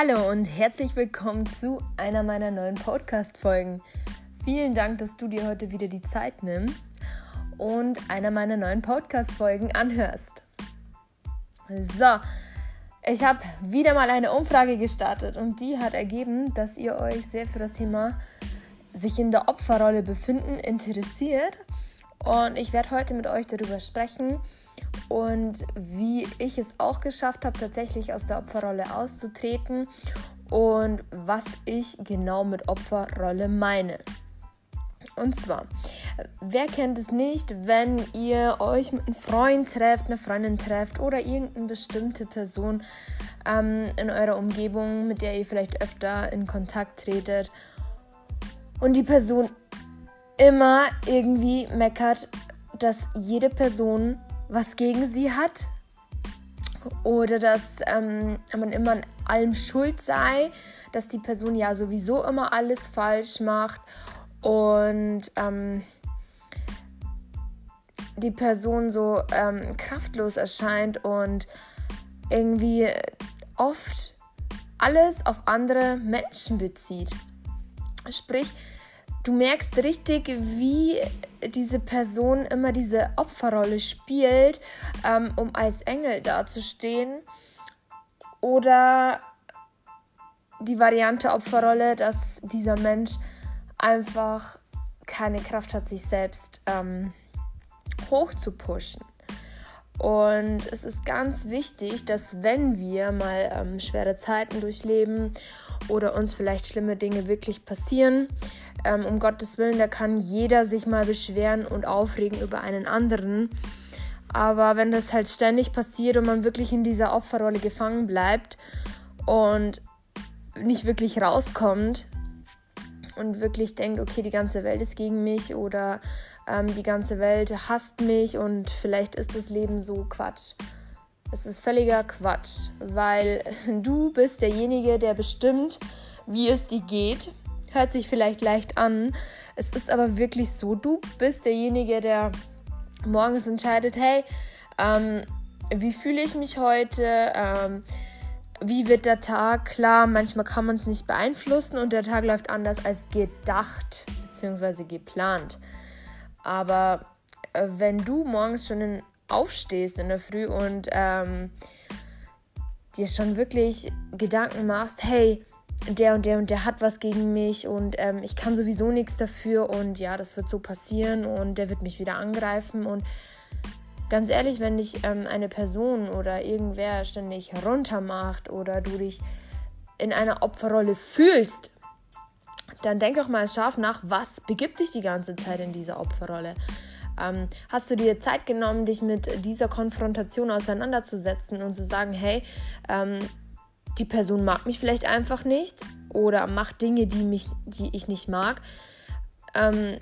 Hallo und herzlich willkommen zu einer meiner neuen Podcast-Folgen. Vielen Dank, dass du dir heute wieder die Zeit nimmst und einer meiner neuen Podcast-Folgen anhörst. So, ich habe wieder mal eine Umfrage gestartet und die hat ergeben, dass ihr euch sehr für das Thema sich in der Opferrolle befinden interessiert. Und ich werde heute mit euch darüber sprechen und wie ich es auch geschafft habe, tatsächlich aus der Opferrolle auszutreten und was ich genau mit Opferrolle meine. Und zwar, wer kennt es nicht, wenn ihr euch mit einem Freund trefft, einer Freundin trefft oder irgendeine bestimmte Person ähm, in eurer Umgebung, mit der ihr vielleicht öfter in Kontakt tretet und die Person immer irgendwie meckert, dass jede Person was gegen sie hat oder dass ähm, man immer an allem schuld sei, dass die Person ja sowieso immer alles falsch macht und ähm, die Person so ähm, kraftlos erscheint und irgendwie oft alles auf andere Menschen bezieht. Sprich, du merkst richtig, wie diese Person immer diese Opferrolle spielt, ähm, um als Engel dazustehen. Oder die Variante Opferrolle, dass dieser Mensch einfach keine Kraft hat, sich selbst ähm, hoch zu pushen. Und es ist ganz wichtig, dass wenn wir mal ähm, schwere Zeiten durchleben oder uns vielleicht schlimme Dinge wirklich passieren, ähm, um Gottes Willen, da kann jeder sich mal beschweren und aufregen über einen anderen. Aber wenn das halt ständig passiert und man wirklich in dieser Opferrolle gefangen bleibt und nicht wirklich rauskommt, und wirklich denkt, okay, die ganze Welt ist gegen mich oder ähm, die ganze Welt hasst mich und vielleicht ist das Leben so Quatsch. Es ist völliger Quatsch, weil du bist derjenige, der bestimmt, wie es dir geht. Hört sich vielleicht leicht an. Es ist aber wirklich so, du bist derjenige, der morgens entscheidet, hey, ähm, wie fühle ich mich heute? Ähm, wie wird der Tag? Klar, manchmal kann man es nicht beeinflussen und der Tag läuft anders als gedacht bzw. geplant. Aber äh, wenn du morgens schon aufstehst in der Früh und ähm, dir schon wirklich Gedanken machst, hey, der und der und der hat was gegen mich und ähm, ich kann sowieso nichts dafür und ja, das wird so passieren und der wird mich wieder angreifen und Ganz ehrlich, wenn dich ähm, eine Person oder irgendwer ständig runtermacht oder du dich in einer Opferrolle fühlst, dann denk doch mal scharf nach, was begibt dich die ganze Zeit in dieser Opferrolle? Ähm, hast du dir Zeit genommen, dich mit dieser Konfrontation auseinanderzusetzen und zu sagen, hey, ähm, die Person mag mich vielleicht einfach nicht oder macht Dinge, die, mich, die ich nicht mag. Ähm,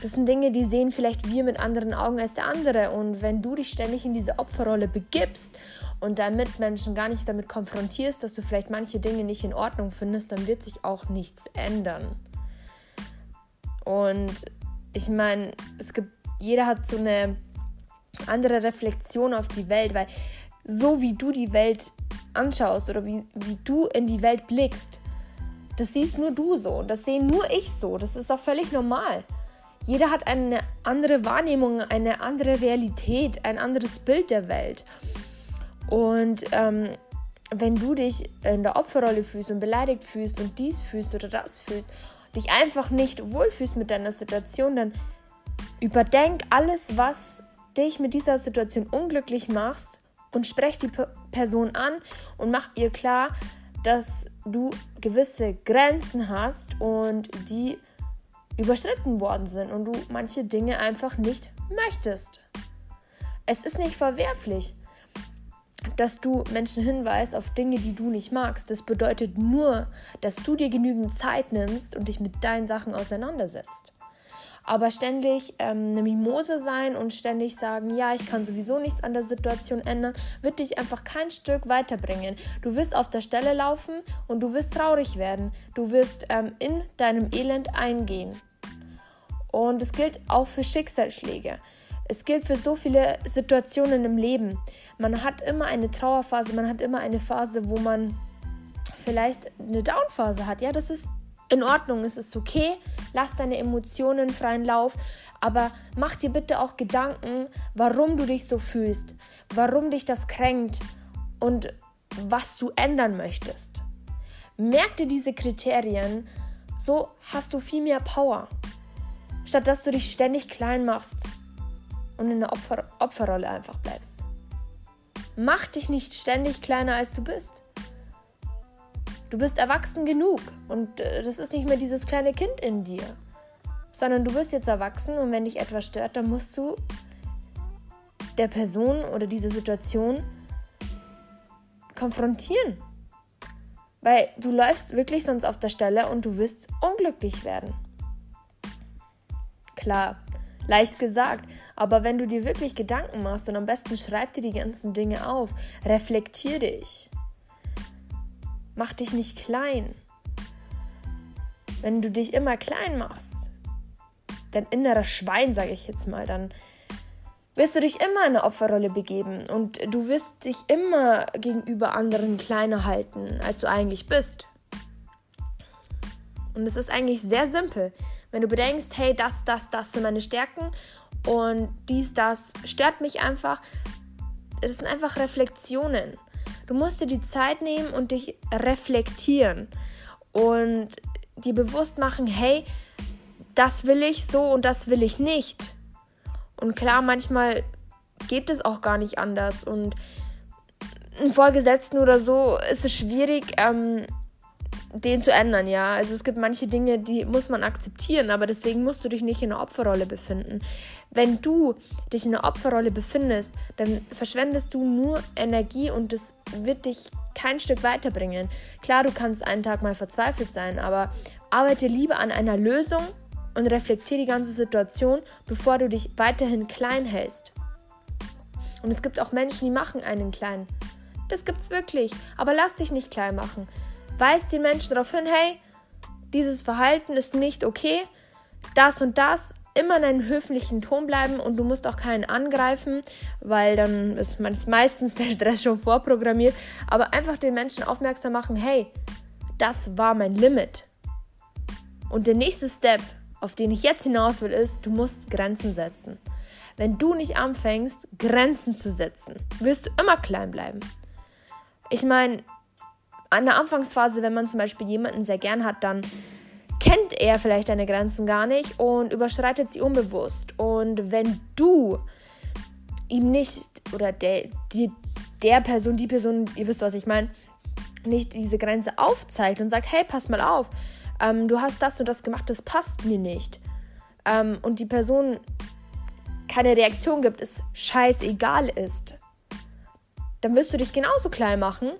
das sind Dinge, die sehen vielleicht wir mit anderen Augen als der andere. Und wenn du dich ständig in diese Opferrolle begibst und deinen Mitmenschen gar nicht damit konfrontierst, dass du vielleicht manche Dinge nicht in Ordnung findest, dann wird sich auch nichts ändern. Und ich meine, es gibt, jeder hat so eine andere Reflexion auf die Welt, weil so wie du die Welt anschaust oder wie, wie du in die Welt blickst, das siehst nur du so und das sehen nur ich so. Das ist auch völlig normal. Jeder hat eine andere Wahrnehmung, eine andere Realität, ein anderes Bild der Welt. Und ähm, wenn du dich in der Opferrolle fühlst und beleidigt fühlst und dies fühlst oder das fühlst, dich einfach nicht wohlfühlst mit deiner Situation, dann überdenk alles, was dich mit dieser Situation unglücklich macht und sprech die Person an und mach ihr klar, dass du gewisse Grenzen hast und die überschritten worden sind und du manche Dinge einfach nicht möchtest. Es ist nicht verwerflich, dass du Menschen hinweist auf Dinge, die du nicht magst. Das bedeutet nur, dass du dir genügend Zeit nimmst und dich mit deinen Sachen auseinandersetzt. Aber ständig ähm, eine Mimose sein und ständig sagen, ja, ich kann sowieso nichts an der Situation ändern, wird dich einfach kein Stück weiterbringen. Du wirst auf der Stelle laufen und du wirst traurig werden. Du wirst ähm, in deinem Elend eingehen. Und es gilt auch für Schicksalsschläge. Es gilt für so viele Situationen im Leben. Man hat immer eine Trauerphase, man hat immer eine Phase, wo man vielleicht eine Downphase hat. Ja, das ist in Ordnung, es ist okay. Lass deine Emotionen freien Lauf. Aber mach dir bitte auch Gedanken, warum du dich so fühlst, warum dich das kränkt und was du ändern möchtest. Merk dir diese Kriterien, so hast du viel mehr Power. Statt dass du dich ständig klein machst und in der Opfer Opferrolle einfach bleibst. Mach dich nicht ständig kleiner als du bist. Du bist erwachsen genug und äh, das ist nicht mehr dieses kleine Kind in dir, sondern du bist jetzt erwachsen und wenn dich etwas stört, dann musst du der Person oder diese Situation konfrontieren. Weil du läufst wirklich sonst auf der Stelle und du wirst unglücklich werden. Klar, leicht gesagt, aber wenn du dir wirklich Gedanken machst und am besten schreib dir die ganzen Dinge auf, reflektier dich. Mach dich nicht klein. Wenn du dich immer klein machst, dein innerer Schwein, sage ich jetzt mal, dann wirst du dich immer in eine Opferrolle begeben und du wirst dich immer gegenüber anderen kleiner halten, als du eigentlich bist. Und es ist eigentlich sehr simpel. Wenn du bedenkst, hey, das, das, das sind meine Stärken und dies, das stört mich einfach, es sind einfach Reflexionen. Du musst dir die Zeit nehmen und dich reflektieren und dir bewusst machen, hey, das will ich so und das will ich nicht. Und klar, manchmal geht es auch gar nicht anders. Und einen Vorgesetzten oder so ist es schwierig, ähm, den zu ändern, ja. Also es gibt manche Dinge, die muss man akzeptieren, aber deswegen musst du dich nicht in einer Opferrolle befinden. Wenn du dich in einer Opferrolle befindest, dann verschwendest du nur Energie und das wird dich kein Stück weiterbringen. Klar, du kannst einen Tag mal verzweifelt sein, aber arbeite lieber an einer Lösung und reflektiere die ganze Situation, bevor du dich weiterhin klein hältst. Und es gibt auch Menschen, die machen einen klein. Das gibt's wirklich, aber lass dich nicht klein machen. Weis den Menschen darauf hin, hey, dieses Verhalten ist nicht okay, das und das, immer in einem höflichen Ton bleiben und du musst auch keinen angreifen, weil dann ist meistens der Stress schon vorprogrammiert, aber einfach den Menschen aufmerksam machen, hey, das war mein Limit. Und der nächste Step, auf den ich jetzt hinaus will, ist, du musst Grenzen setzen. Wenn du nicht anfängst, Grenzen zu setzen, wirst du immer klein bleiben. Ich meine, an der Anfangsphase, wenn man zum Beispiel jemanden sehr gern hat, dann kennt er vielleicht deine Grenzen gar nicht und überschreitet sie unbewusst. Und wenn du ihm nicht oder der, die, der Person, die Person, ihr wisst, was ich meine, nicht diese Grenze aufzeigt und sagt, hey, pass mal auf, ähm, du hast das und das gemacht, das passt mir nicht. Ähm, und die Person keine Reaktion gibt, es scheißegal ist, dann wirst du dich genauso klein machen,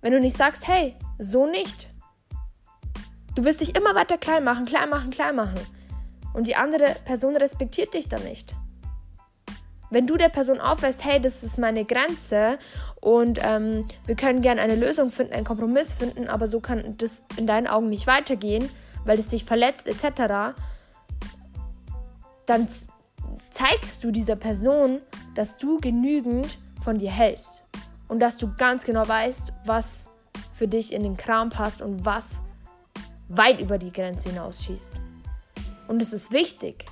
wenn du nicht sagst, hey, so nicht. Du wirst dich immer weiter klein machen, klein machen, klein machen. Und die andere Person respektiert dich dann nicht. Wenn du der Person aufweist, hey, das ist meine Grenze und ähm, wir können gerne eine Lösung finden, einen Kompromiss finden, aber so kann das in deinen Augen nicht weitergehen, weil es dich verletzt etc., dann zeigst du dieser Person, dass du genügend von dir hältst und dass du ganz genau weißt, was für dich in den Kram passt und was weit über die Grenze hinausschießt. Und es ist wichtig.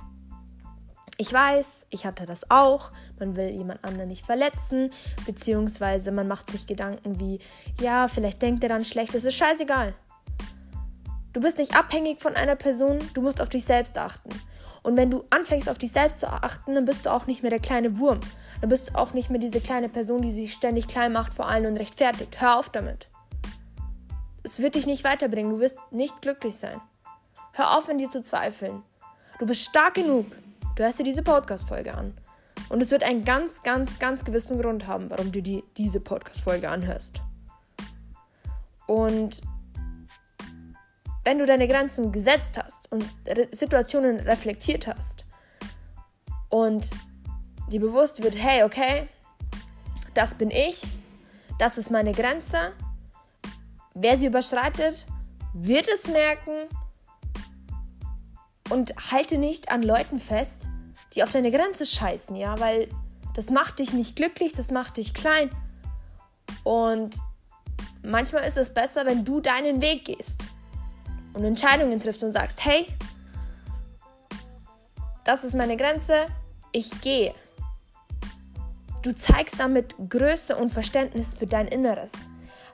Ich weiß, ich hatte das auch. Man will jemand anderen nicht verletzen, beziehungsweise man macht sich Gedanken wie, ja, vielleicht denkt er dann schlecht. Das ist scheißegal. Du bist nicht abhängig von einer Person, du musst auf dich selbst achten. Und wenn du anfängst auf dich selbst zu achten, dann bist du auch nicht mehr der kleine Wurm. Dann bist du auch nicht mehr diese kleine Person, die sich ständig klein macht vor allen und rechtfertigt. Hör auf damit. Es wird dich nicht weiterbringen. Du wirst nicht glücklich sein. Hör auf, an dir zu zweifeln. Du bist stark genug. Du hörst dir diese Podcast-Folge an. Und es wird einen ganz, ganz, ganz gewissen Grund haben, warum du die, diese Podcast-Folge anhörst. Und wenn du deine Grenzen gesetzt hast und Situationen reflektiert hast und dir bewusst wird, hey, okay, das bin ich, das ist meine Grenze, wer sie überschreitet, wird es merken. Und halte nicht an Leuten fest, die auf deine Grenze scheißen, ja, weil das macht dich nicht glücklich, das macht dich klein. Und Manchmal ist es besser, wenn du deinen Weg gehst und Entscheidungen triffst und sagst, hey, das ist meine Grenze, ich gehe. Du zeigst damit Größe und Verständnis für dein Inneres.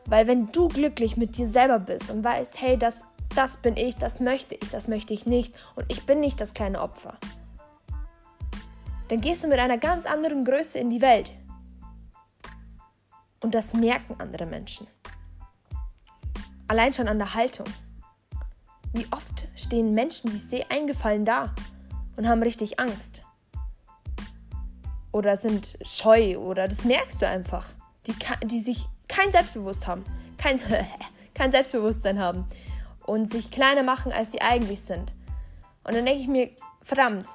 Weil wenn du glücklich mit dir selber bist und weißt, hey, das, das bin ich, das möchte ich, das möchte ich nicht und ich bin nicht das kleine Opfer, dann gehst du mit einer ganz anderen Größe in die Welt. Und das merken andere Menschen. Allein schon an der Haltung. Wie oft stehen Menschen, die ich sehe, eingefallen da und haben richtig Angst. Oder sind scheu oder das merkst du einfach. Die, die sich kein Selbstbewusstsein haben, kein, kein Selbstbewusstsein haben und sich kleiner machen, als sie eigentlich sind. Und dann denke ich mir, verdammt,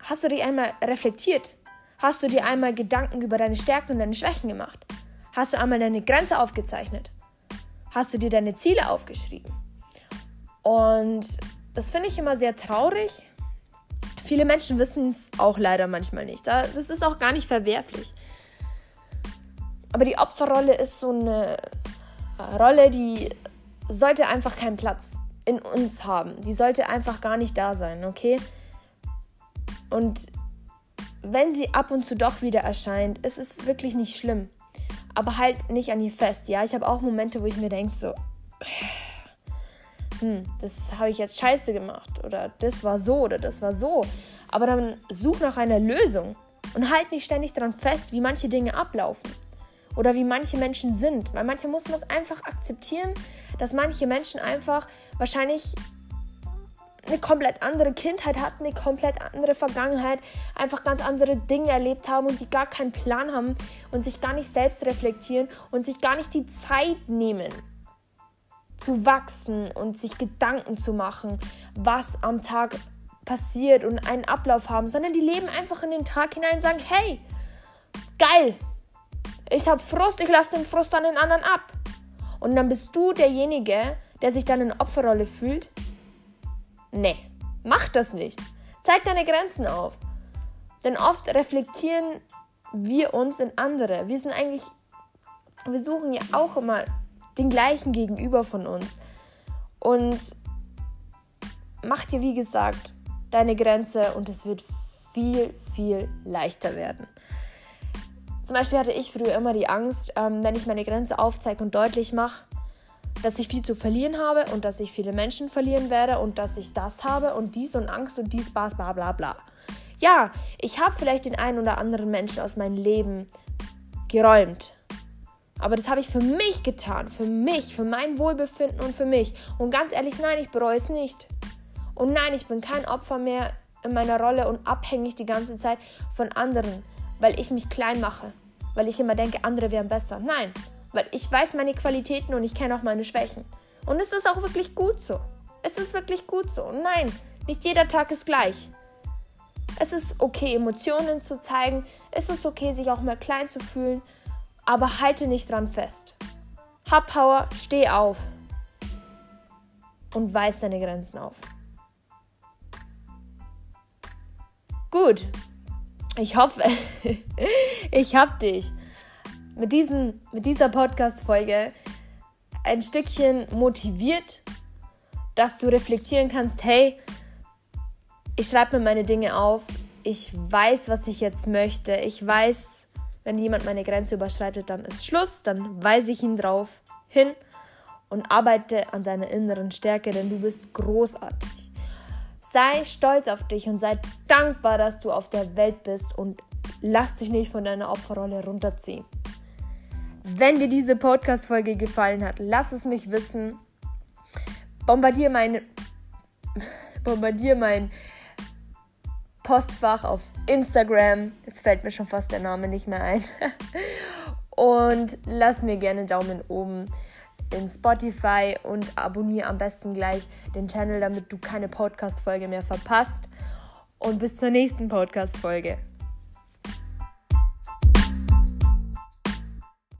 hast du dich einmal reflektiert? Hast du dir einmal Gedanken über deine Stärken und deine Schwächen gemacht? Hast du einmal deine Grenze aufgezeichnet? Hast du dir deine Ziele aufgeschrieben? Und das finde ich immer sehr traurig. Viele Menschen wissen es auch leider manchmal nicht. Das ist auch gar nicht verwerflich. Aber die Opferrolle ist so eine Rolle, die sollte einfach keinen Platz in uns haben. Die sollte einfach gar nicht da sein, okay? Und wenn sie ab und zu doch wieder erscheint, ist es wirklich nicht schlimm. Aber halt nicht an ihr fest. Ja, ich habe auch Momente, wo ich mir denke, so, hm, das habe ich jetzt scheiße gemacht. Oder das war so oder das war so. Aber dann such nach einer Lösung und halt nicht ständig daran fest, wie manche Dinge ablaufen oder wie manche Menschen sind. Weil manche muss man es einfach akzeptieren, dass manche Menschen einfach wahrscheinlich eine komplett andere Kindheit hatten, eine komplett andere Vergangenheit, einfach ganz andere Dinge erlebt haben und die gar keinen Plan haben und sich gar nicht selbst reflektieren und sich gar nicht die Zeit nehmen zu wachsen und sich Gedanken zu machen, was am Tag passiert und einen Ablauf haben, sondern die leben einfach in den Tag hinein und sagen, hey, geil, ich habe Frust, ich lasse den Frust an den anderen ab. Und dann bist du derjenige, der sich dann in Opferrolle fühlt. Nee, mach das nicht. Zeig deine Grenzen auf. Denn oft reflektieren wir uns in andere. Wir sind eigentlich, wir suchen ja auch immer den gleichen Gegenüber von uns. Und mach dir, wie gesagt, deine Grenze und es wird viel, viel leichter werden. Zum Beispiel hatte ich früher immer die Angst, ähm, wenn ich meine Grenze aufzeige und deutlich mache, dass ich viel zu verlieren habe und dass ich viele Menschen verlieren werde und dass ich das habe und dies und Angst und dies, bla bla bla bla. Ja, ich habe vielleicht den einen oder anderen Menschen aus meinem Leben geräumt. Aber das habe ich für mich getan, für mich, für mein Wohlbefinden und für mich. Und ganz ehrlich, nein, ich bereue es nicht. Und nein, ich bin kein Opfer mehr in meiner Rolle und abhängig die ganze Zeit von anderen, weil ich mich klein mache weil ich immer denke, andere wären besser. Nein, weil ich weiß meine Qualitäten und ich kenne auch meine Schwächen. Und es ist auch wirklich gut so. Es ist wirklich gut so. Und nein, nicht jeder Tag ist gleich. Es ist okay, Emotionen zu zeigen. Es ist okay, sich auch mal klein zu fühlen. Aber halte nicht dran fest. Hab Power, steh auf. Und weis deine Grenzen auf. Gut, ich hoffe, ich habe dich mit, diesen, mit dieser Podcast-Folge ein Stückchen motiviert, dass du reflektieren kannst, hey, ich schreibe mir meine Dinge auf, ich weiß, was ich jetzt möchte, ich weiß, wenn jemand meine Grenze überschreitet, dann ist Schluss, dann weise ich ihn drauf hin und arbeite an deiner inneren Stärke, denn du bist großartig. Sei stolz auf dich und sei dankbar, dass du auf der Welt bist und lass dich nicht von deiner Opferrolle runterziehen. Wenn dir diese Podcast-Folge gefallen hat, lass es mich wissen. Bombardier mein, bombardier mein Postfach auf Instagram. Jetzt fällt mir schon fast der Name nicht mehr ein. Und lass mir gerne einen Daumen oben in Spotify und abonniere am besten gleich den Channel, damit du keine Podcast-Folge mehr verpasst. Und bis zur nächsten Podcast-Folge.